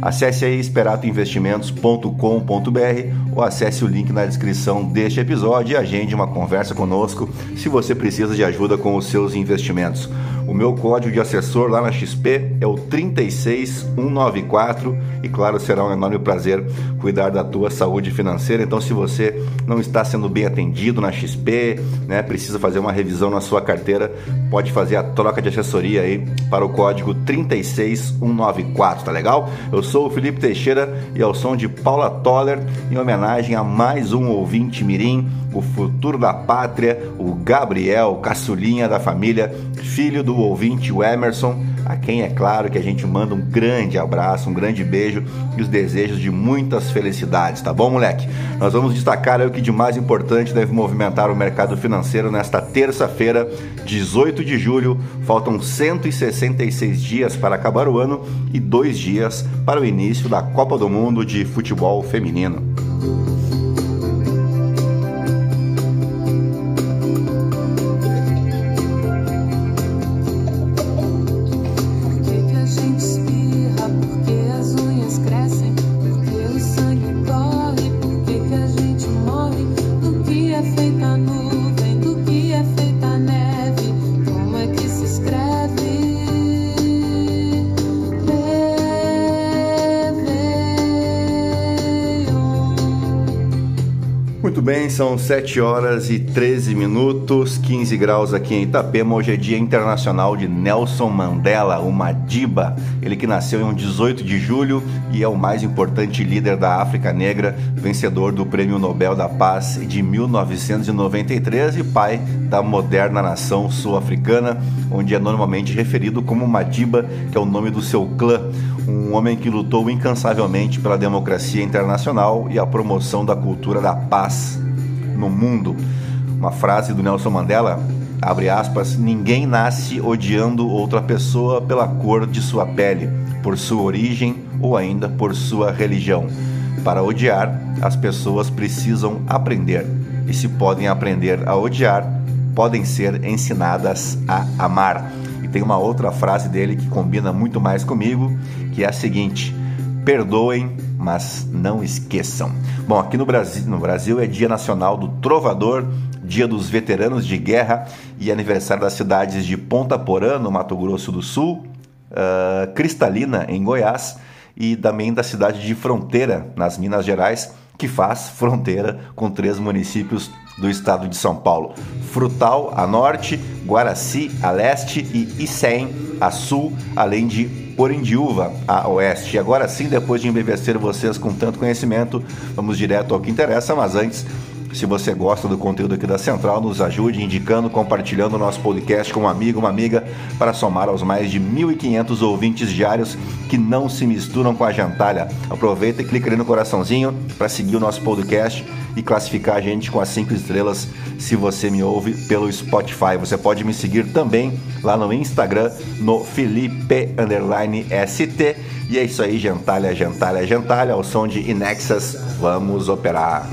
Acesse aí esperatoinvestimentos.com.br ou acesse o link na descrição deste episódio e agende uma conversa conosco se você precisa de ajuda com os seus investimentos. O meu código de assessor lá na XP é o 36194 e claro, será um enorme prazer cuidar da tua saúde financeira. Então, se você não está sendo bem atendido na XP, né, precisa fazer uma revisão na sua carteira, pode fazer a troca de assessoria aí para o código 36194, tá legal? Eu sou o Felipe Teixeira e ao som de Paula Toller, em homenagem a mais um ouvinte mirim, o futuro da pátria, o Gabriel, caçulinha da família, filho do ouvinte o Emerson, a quem é claro que a gente manda um grande abraço, um grande beijo e os desejos de muitas felicidades, tá bom, moleque? Nós vamos destacar o que de mais importante deve movimentar o mercado financeiro nesta terça-feira, 18 de julho. Faltam 166 dias para acabar o ano e dois dias para o início da Copa do Mundo de Futebol Feminino. Bem, são 7 horas e 13 minutos, 15 graus aqui em Itapema. Hoje é Dia Internacional de Nelson Mandela, o Madiba. Ele que nasceu em um 18 de julho e é o mais importante líder da África Negra, vencedor do Prêmio Nobel da Paz de 1993 e pai da moderna nação sul-africana, onde é normalmente referido como Madiba, que é o nome do seu clã um homem que lutou incansavelmente pela democracia internacional e a promoção da cultura da paz no mundo. Uma frase do Nelson Mandela, abre aspas, ninguém nasce odiando outra pessoa pela cor de sua pele, por sua origem ou ainda por sua religião. Para odiar, as pessoas precisam aprender. E se podem aprender a odiar, podem ser ensinadas a amar. E tem uma outra frase dele que combina muito mais comigo, que é a seguinte: perdoem, mas não esqueçam. Bom, aqui no Brasil, no Brasil é Dia Nacional do Trovador, Dia dos Veteranos de Guerra e aniversário das cidades de Ponta Porã, no Mato Grosso do Sul, uh, Cristalina, em Goiás, e também da cidade de Fronteira, nas Minas Gerais, que faz fronteira com três municípios do estado de São Paulo: Frutal a norte, Guaraci a leste e Icém a sul, além de Orindiúva a oeste. E agora sim, depois de embevecer vocês com tanto conhecimento, vamos direto ao que interessa, mas antes se você gosta do conteúdo aqui da Central, nos ajude indicando, compartilhando o nosso podcast com um amigo, uma amiga, para somar aos mais de 1.500 ouvintes diários que não se misturam com a gentalha. Aproveita e clica ali no coraçãozinho para seguir o nosso podcast e classificar a gente com as 5 estrelas se você me ouve pelo Spotify. Você pode me seguir também lá no Instagram, no Felipe_ST. E é isso aí, gentalha, gentalha, gentalha, ao som de Inexas, vamos operar.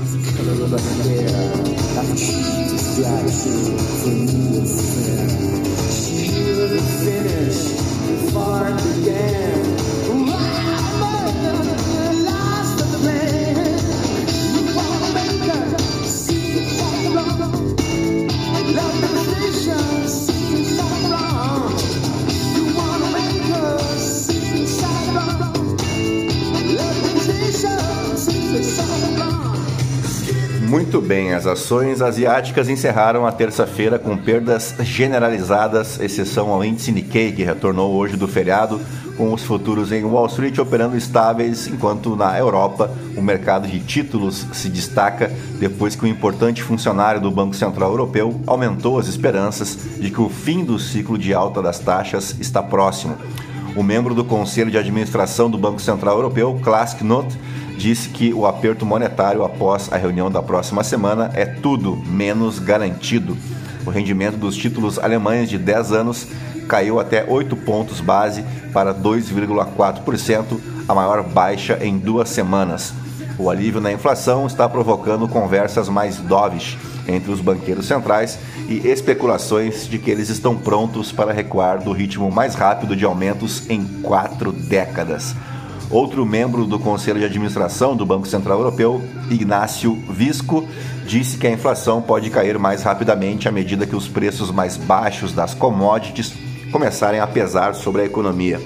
Muito bem, as ações asiáticas encerraram a terça-feira com perdas generalizadas, exceção ao índice Nikkei, que retornou hoje do feriado, com os futuros em Wall Street operando estáveis, enquanto na Europa o mercado de títulos se destaca depois que um importante funcionário do Banco Central Europeu aumentou as esperanças de que o fim do ciclo de alta das taxas está próximo. O membro do Conselho de Administração do Banco Central Europeu, Klaas Knot, disse que o aperto monetário após a reunião da próxima semana é tudo menos garantido. O rendimento dos títulos alemães de 10 anos caiu até 8 pontos base para 2,4%, a maior baixa em duas semanas. O alívio na inflação está provocando conversas mais dovish entre os banqueiros centrais e especulações de que eles estão prontos para recuar do ritmo mais rápido de aumentos em quatro décadas. Outro membro do Conselho de Administração do Banco Central Europeu, Ignácio Visco, disse que a inflação pode cair mais rapidamente à medida que os preços mais baixos das commodities começarem a pesar sobre a economia.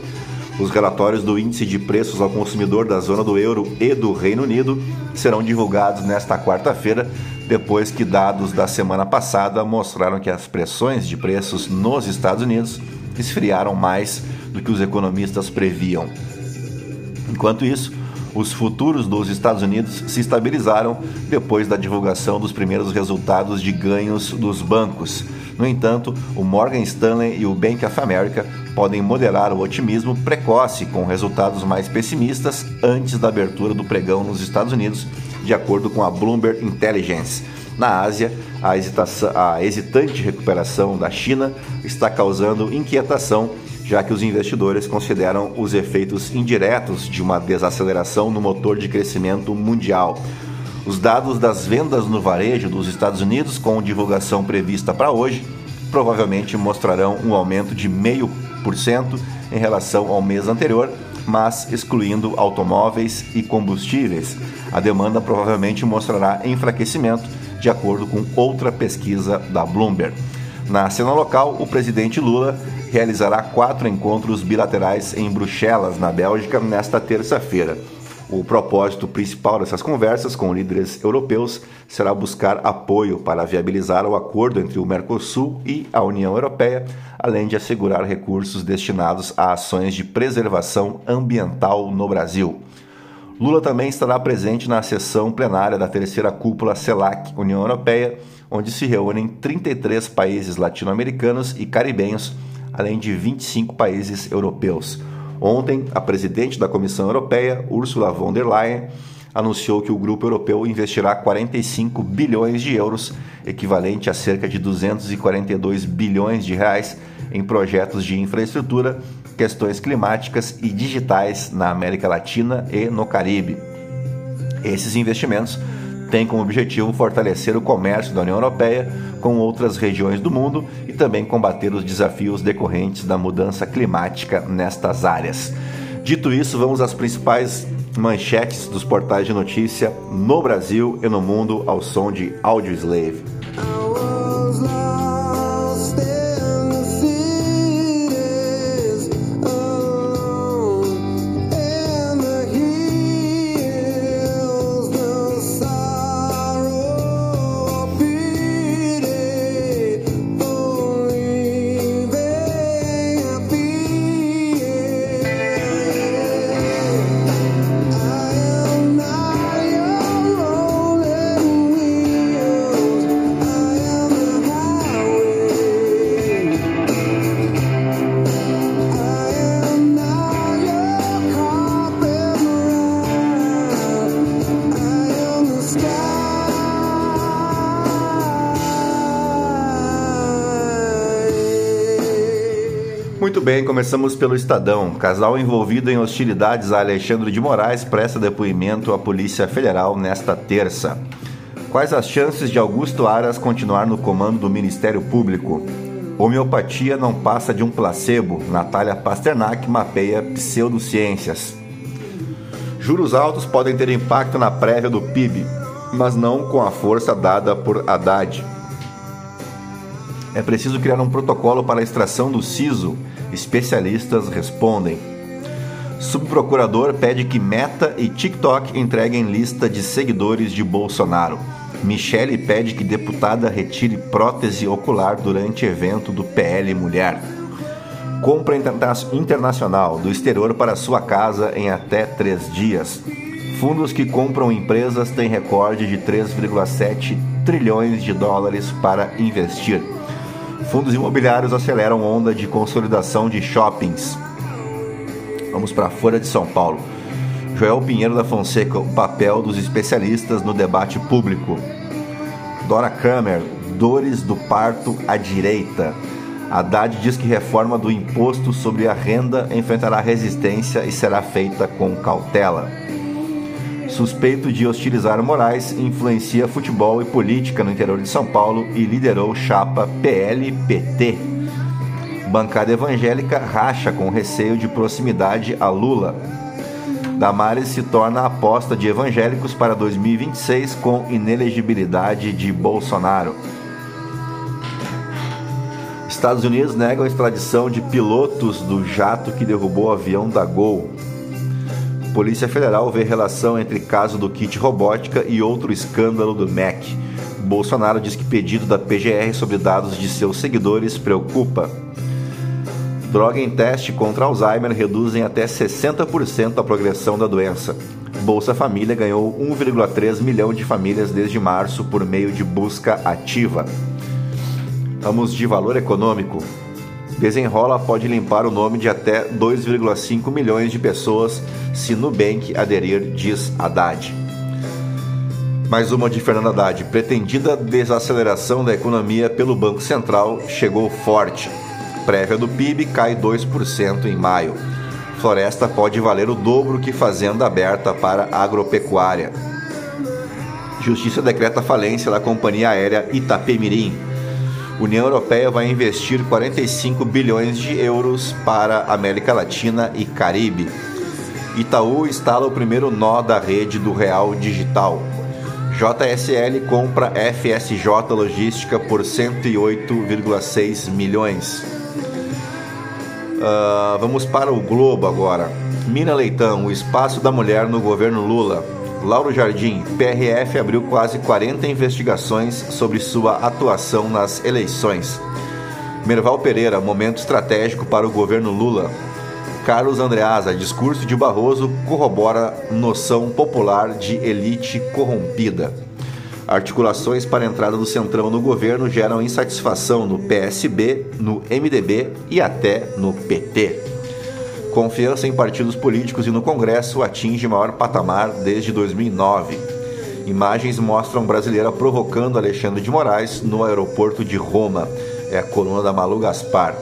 Os relatórios do Índice de Preços ao Consumidor da zona do euro e do Reino Unido serão divulgados nesta quarta-feira, depois que dados da semana passada mostraram que as pressões de preços nos Estados Unidos esfriaram mais do que os economistas previam. Enquanto isso, os futuros dos Estados Unidos se estabilizaram depois da divulgação dos primeiros resultados de ganhos dos bancos. No entanto, o Morgan Stanley e o Bank of America podem moderar o otimismo precoce com resultados mais pessimistas antes da abertura do pregão nos Estados Unidos, de acordo com a Bloomberg Intelligence. Na Ásia, a, a hesitante recuperação da China está causando inquietação já que os investidores consideram os efeitos indiretos de uma desaceleração no motor de crescimento mundial. Os dados das vendas no varejo dos Estados Unidos, com divulgação prevista para hoje, provavelmente mostrarão um aumento de 0,5% em relação ao mês anterior, mas excluindo automóveis e combustíveis. A demanda provavelmente mostrará enfraquecimento, de acordo com outra pesquisa da Bloomberg. Na cena local, o presidente Lula realizará quatro encontros bilaterais em Bruxelas, na Bélgica, nesta terça-feira. O propósito principal dessas conversas com líderes europeus será buscar apoio para viabilizar o acordo entre o Mercosul e a União Europeia, além de assegurar recursos destinados a ações de preservação ambiental no Brasil. Lula também estará presente na sessão plenária da terceira cúpula CELAC União Europeia, onde se reúnem 33 países latino-americanos e caribenhos além de 25 países europeus. Ontem, a presidente da Comissão Europeia, Ursula von der Leyen, anunciou que o grupo europeu investirá 45 bilhões de euros, equivalente a cerca de 242 bilhões de reais, em projetos de infraestrutura, questões climáticas e digitais na América Latina e no Caribe. Esses investimentos tem como objetivo fortalecer o comércio da União Europeia com outras regiões do mundo e também combater os desafios decorrentes da mudança climática nestas áreas. Dito isso, vamos às principais manchetes dos portais de notícia no Brasil e no mundo ao som de Audio Slave. Bem, começamos pelo Estadão. Casal envolvido em hostilidades a Alexandre de Moraes presta depoimento à Polícia Federal nesta terça. Quais as chances de Augusto Aras continuar no comando do Ministério Público? Homeopatia não passa de um placebo. Natália Pasternak mapeia pseudociências. Juros altos podem ter impacto na prévia do PIB, mas não com a força dada por Haddad. É preciso criar um protocolo para a extração do siso Especialistas respondem. Subprocurador pede que Meta e TikTok entreguem lista de seguidores de Bolsonaro. Michele pede que deputada retire prótese ocular durante evento do PL Mulher. Compra internacional do exterior para sua casa em até três dias. Fundos que compram empresas têm recorde de 3,7 trilhões de dólares para investir. Fundos imobiliários aceleram onda de consolidação de shoppings. Vamos para a Folha de São Paulo. Joel Pinheiro da Fonseca, o papel dos especialistas no debate público. Dora Kramer, dores do parto à direita. Haddad diz que reforma do imposto sobre a renda enfrentará resistência e será feita com cautela. Suspeito de hostilizar Moraes, influencia futebol e política no interior de São Paulo e liderou chapa PL-PT. Bancada evangélica racha com receio de proximidade a Lula. Damares se torna aposta de evangélicos para 2026 com inelegibilidade de Bolsonaro. Estados Unidos negam a extradição de pilotos do jato que derrubou o avião da Gol. Polícia Federal vê relação entre caso do kit robótica e outro escândalo do MEC. Bolsonaro diz que pedido da PGR sobre dados de seus seguidores preocupa. Droga em teste contra Alzheimer reduzem até 60% a progressão da doença. Bolsa Família ganhou 1,3 milhão de famílias desde março por meio de busca ativa. Vamos de valor econômico. Desenrola pode limpar o nome de até 2,5 milhões de pessoas se Nubank aderir, diz Haddad. Mais uma de Fernando Haddad. Pretendida desaceleração da economia pelo Banco Central chegou forte. Prévia do PIB cai 2% em maio. Floresta pode valer o dobro que fazenda aberta para agropecuária. Justiça decreta falência da companhia aérea Itapemirim. União Europeia vai investir 45 bilhões de euros para América Latina e Caribe. Itaú instala o primeiro nó da rede do Real Digital. JSL compra FSJ Logística por 108,6 milhões. Uh, vamos para o Globo agora. Mina Leitão, o espaço da mulher no governo Lula. Lauro Jardim, PRF abriu quase 40 investigações sobre sua atuação nas eleições. Merval Pereira, momento estratégico para o governo Lula. Carlos Andreasa, discurso de Barroso corrobora noção popular de elite corrompida. Articulações para a entrada do Centrão no governo geram insatisfação no PSB, no MDB e até no PT. Confiança em partidos políticos e no Congresso atinge maior patamar desde 2009. Imagens mostram brasileira provocando Alexandre de Moraes no aeroporto de Roma. É a coluna da Malu Gaspar.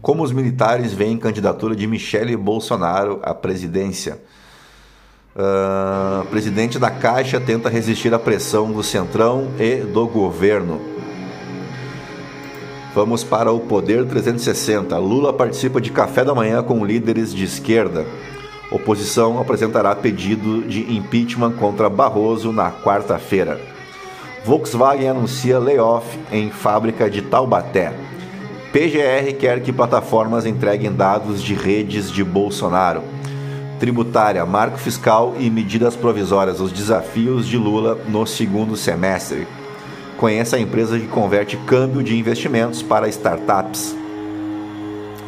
Como os militares veem candidatura de Michele Bolsonaro à presidência? Uh, presidente da Caixa tenta resistir à pressão do Centrão e do governo. Vamos para o Poder 360. Lula participa de café da manhã com líderes de esquerda. Oposição apresentará pedido de impeachment contra Barroso na quarta-feira. Volkswagen anuncia layoff em fábrica de Taubaté. PGR quer que plataformas entreguem dados de redes de Bolsonaro. Tributária, marco fiscal e medidas provisórias, os desafios de Lula no segundo semestre. Conheça a empresa que converte câmbio de investimentos para startups.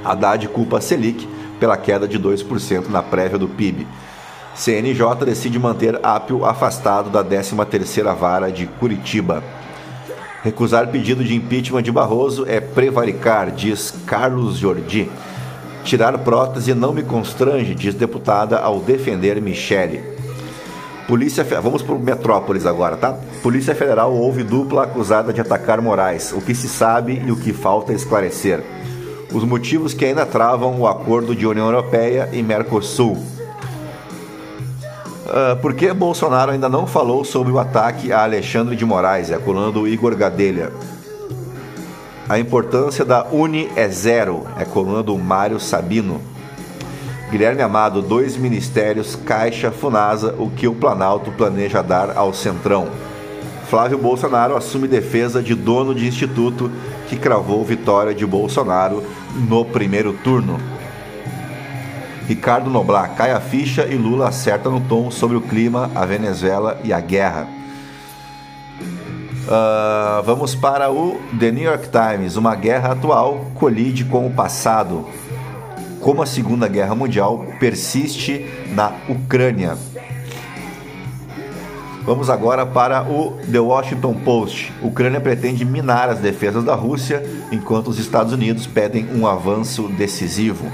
Haddad culpa a Selic pela queda de 2% na prévia do PIB. CNJ decide manter Apio afastado da 13ª Vara de Curitiba. Recusar pedido de impeachment de Barroso é prevaricar, diz Carlos Jordi. Tirar prótese não me constrange, diz deputada ao defender Michele. Polícia, vamos para o Metrópolis agora, tá? Polícia Federal houve dupla acusada de atacar Moraes, o que se sabe e o que falta esclarecer. Os motivos que ainda travam o acordo de União Europeia e Mercosul. Uh, por que Bolsonaro ainda não falou sobre o ataque a Alexandre de Moraes, é a coluna do Igor Gadelha? A importância da Uni é zero, é a coluna do Mário Sabino. Guilherme Amado, dois ministérios, Caixa, Funasa, o que o Planalto planeja dar ao Centrão. Flávio Bolsonaro assume defesa de dono de instituto que cravou vitória de Bolsonaro no primeiro turno. Ricardo Noblar cai a ficha e Lula acerta no tom sobre o clima, a Venezuela e a guerra. Uh, vamos para o The New York Times. Uma guerra atual colide com o passado como a Segunda Guerra Mundial persiste na Ucrânia. Vamos agora para o The Washington Post. Ucrânia pretende minar as defesas da Rússia, enquanto os Estados Unidos pedem um avanço decisivo.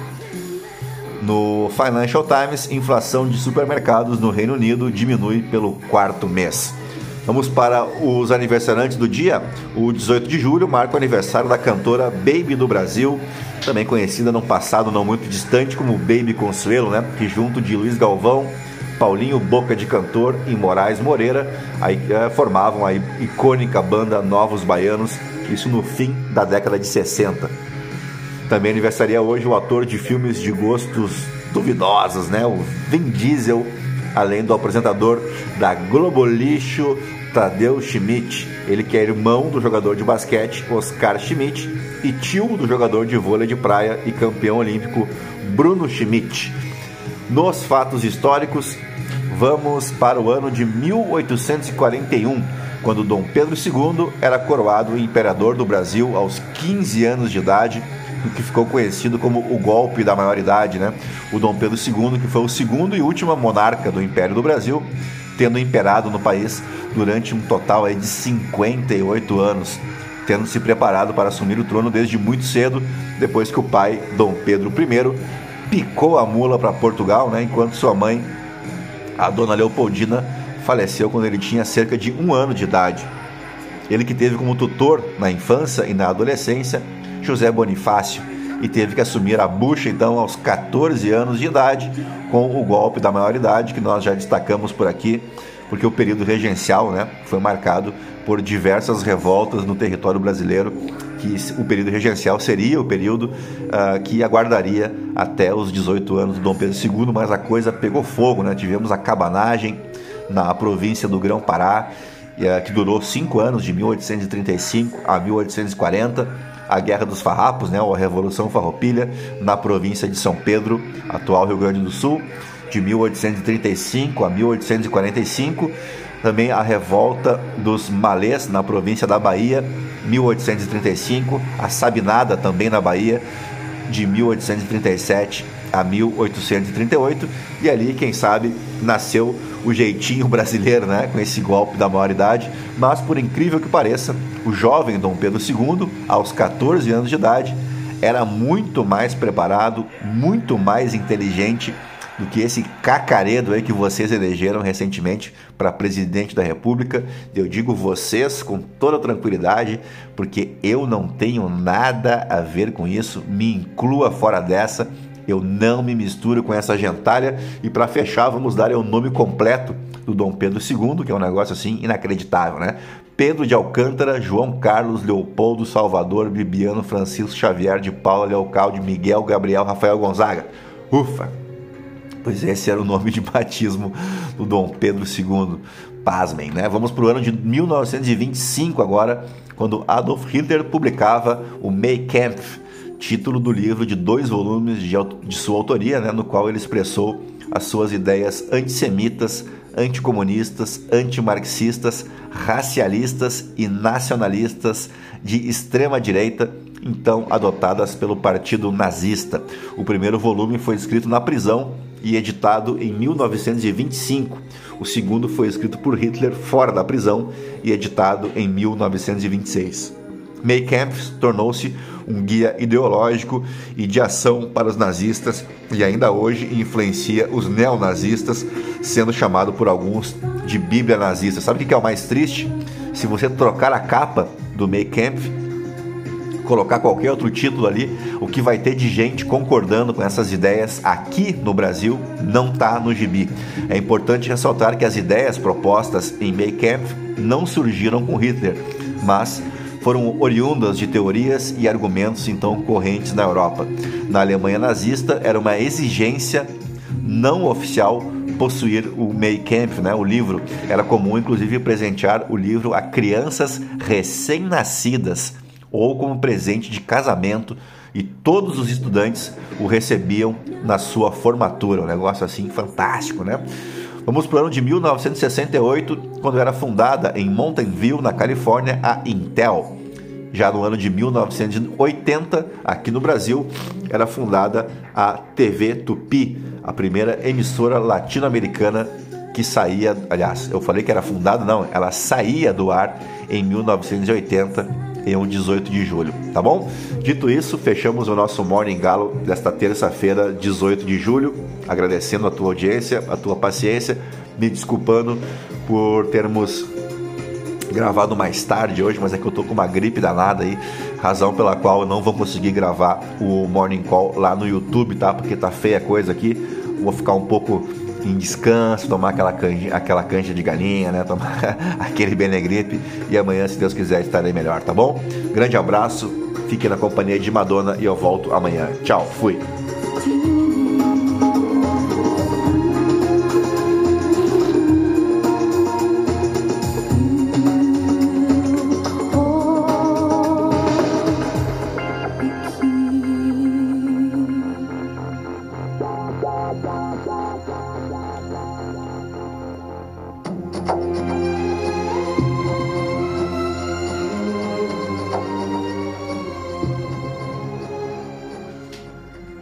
No Financial Times, inflação de supermercados no Reino Unido diminui pelo quarto mês. Vamos para os aniversariantes do dia. O 18 de julho marca o aniversário da cantora Baby do Brasil, também conhecida num passado não muito distante como Baby Consuelo, né? Que junto de Luiz Galvão, Paulinho Boca de Cantor e Moraes Moreira aí, é, formavam a icônica banda Novos Baianos, isso no fim da década de 60. Também aniversaria hoje o ator de filmes de gostos duvidosos, né? O Vin Diesel, além do apresentador da Globo Lixo, Tadeu Schmidt, ele que é irmão do jogador de basquete Oscar Schmidt e tio do jogador de vôlei de praia e campeão olímpico Bruno Schmidt. Nos fatos históricos, vamos para o ano de 1841, quando Dom Pedro II era coroado imperador do Brasil aos 15 anos de idade, o que ficou conhecido como o golpe da maioridade, né? O Dom Pedro II, que foi o segundo e último monarca do Império do Brasil, tendo imperado no país durante um total de 58 anos, tendo se preparado para assumir o trono desde muito cedo, depois que o pai, Dom Pedro I, picou a mula para Portugal, né, enquanto sua mãe, a dona Leopoldina, faleceu quando ele tinha cerca de um ano de idade. Ele que teve como tutor na infância e na adolescência José Bonifácio e teve que assumir a bucha então aos 14 anos de idade com o golpe da maioridade que nós já destacamos por aqui porque o período regencial né, foi marcado por diversas revoltas no território brasileiro, que o período regencial seria o período uh, que aguardaria até os 18 anos do Dom Pedro II, mas a coisa pegou fogo, né? tivemos a cabanagem na província do Grão-Pará, uh, que durou cinco anos, de 1835 a 1840, a Guerra dos Farrapos, né, ou a Revolução Farroupilha, na província de São Pedro, atual Rio Grande do Sul, de 1835 a 1845, também a revolta dos malês na província da Bahia, 1835, a Sabinada também na Bahia, de 1837 a 1838, e ali, quem sabe, nasceu o jeitinho brasileiro, né, com esse golpe da maioridade, mas por incrível que pareça, o jovem Dom Pedro II, aos 14 anos de idade, era muito mais preparado, muito mais inteligente do que esse cacaredo aí que vocês elegeram recentemente para presidente da República. Eu digo vocês com toda tranquilidade, porque eu não tenho nada a ver com isso. Me inclua fora dessa. Eu não me misturo com essa gentalha. E para fechar, vamos dar o nome completo do Dom Pedro II, que é um negócio assim inacreditável, né? Pedro de Alcântara, João Carlos, Leopoldo, Salvador, Bibiano, Francisco Xavier de Paula, Leocalde, Miguel, Gabriel, Rafael Gonzaga. Ufa! Pois esse era o nome de batismo do Dom Pedro II. Pasmem, né? Vamos para o ano de 1925 agora, quando Adolf Hitler publicava o Mein Kampf, título do livro de dois volumes de, de sua autoria, né, no qual ele expressou as suas ideias antissemitas, anticomunistas, antimarxistas, racialistas e nacionalistas de extrema direita, então adotadas pelo partido nazista. O primeiro volume foi escrito na prisão e editado em 1925. O segundo foi escrito por Hitler fora da prisão e editado em 1926. May Kampf tornou-se um guia ideológico e de ação para os nazistas e ainda hoje influencia os neonazistas, sendo chamado por alguns de Bíblia nazista. Sabe o que é o mais triste? Se você trocar a capa do May Kampf colocar qualquer outro título ali, o que vai ter de gente concordando com essas ideias aqui no Brasil não está no gibi. É importante ressaltar que as ideias propostas em May Kampf não surgiram com Hitler, mas foram oriundas de teorias e argumentos então correntes na Europa. Na Alemanha nazista era uma exigência não oficial possuir o May Kampf, né, o livro. Era comum, inclusive, presentear o livro a crianças recém-nascidas ou como presente de casamento e todos os estudantes o recebiam na sua formatura. Um negócio assim fantástico, né? Vamos para o ano de 1968, quando era fundada em Mountain View, na Califórnia, a Intel. Já no ano de 1980, aqui no Brasil, era fundada a TV Tupi, a primeira emissora latino-americana que saía, aliás, eu falei que era fundada, não, ela saía do ar em 1980 em um 18 de julho, tá bom? Dito isso, fechamos o nosso Morning Galo desta terça-feira, 18 de julho, agradecendo a tua audiência, a tua paciência, me desculpando por termos gravado mais tarde hoje, mas é que eu tô com uma gripe danada aí, razão pela qual eu não vou conseguir gravar o Morning Call lá no YouTube, tá? Porque tá feia a coisa aqui. Vou ficar um pouco em descanso, tomar aquela canja, aquela canja de galinha, né? Tomar aquele Benegripe e amanhã, se Deus quiser, estarei melhor, tá bom? Grande abraço, fique na companhia de Madonna e eu volto amanhã. Tchau, fui!